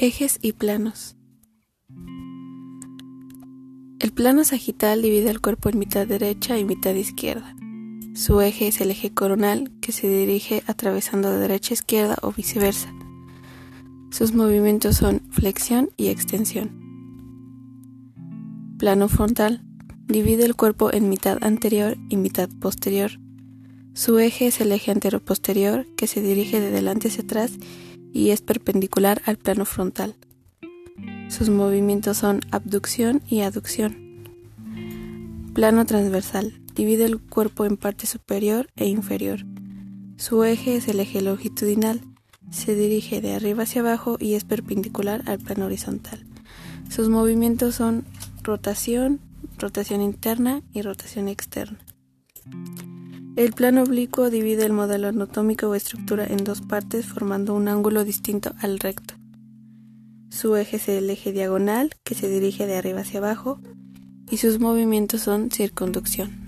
Ejes y planos. El plano sagital divide el cuerpo en mitad derecha y mitad izquierda. Su eje es el eje coronal que se dirige atravesando de derecha a izquierda o viceversa. Sus movimientos son flexión y extensión. Plano frontal divide el cuerpo en mitad anterior y mitad posterior. Su eje es el eje anteroposterior que se dirige de delante hacia atrás y es perpendicular al plano frontal. Sus movimientos son abducción y aducción. Plano transversal. Divide el cuerpo en parte superior e inferior. Su eje es el eje longitudinal. Se dirige de arriba hacia abajo y es perpendicular al plano horizontal. Sus movimientos son rotación, rotación interna y rotación externa. El plano oblicuo divide el modelo anatómico o estructura en dos partes formando un ángulo distinto al recto. Su eje es el eje diagonal que se dirige de arriba hacia abajo y sus movimientos son circunducción.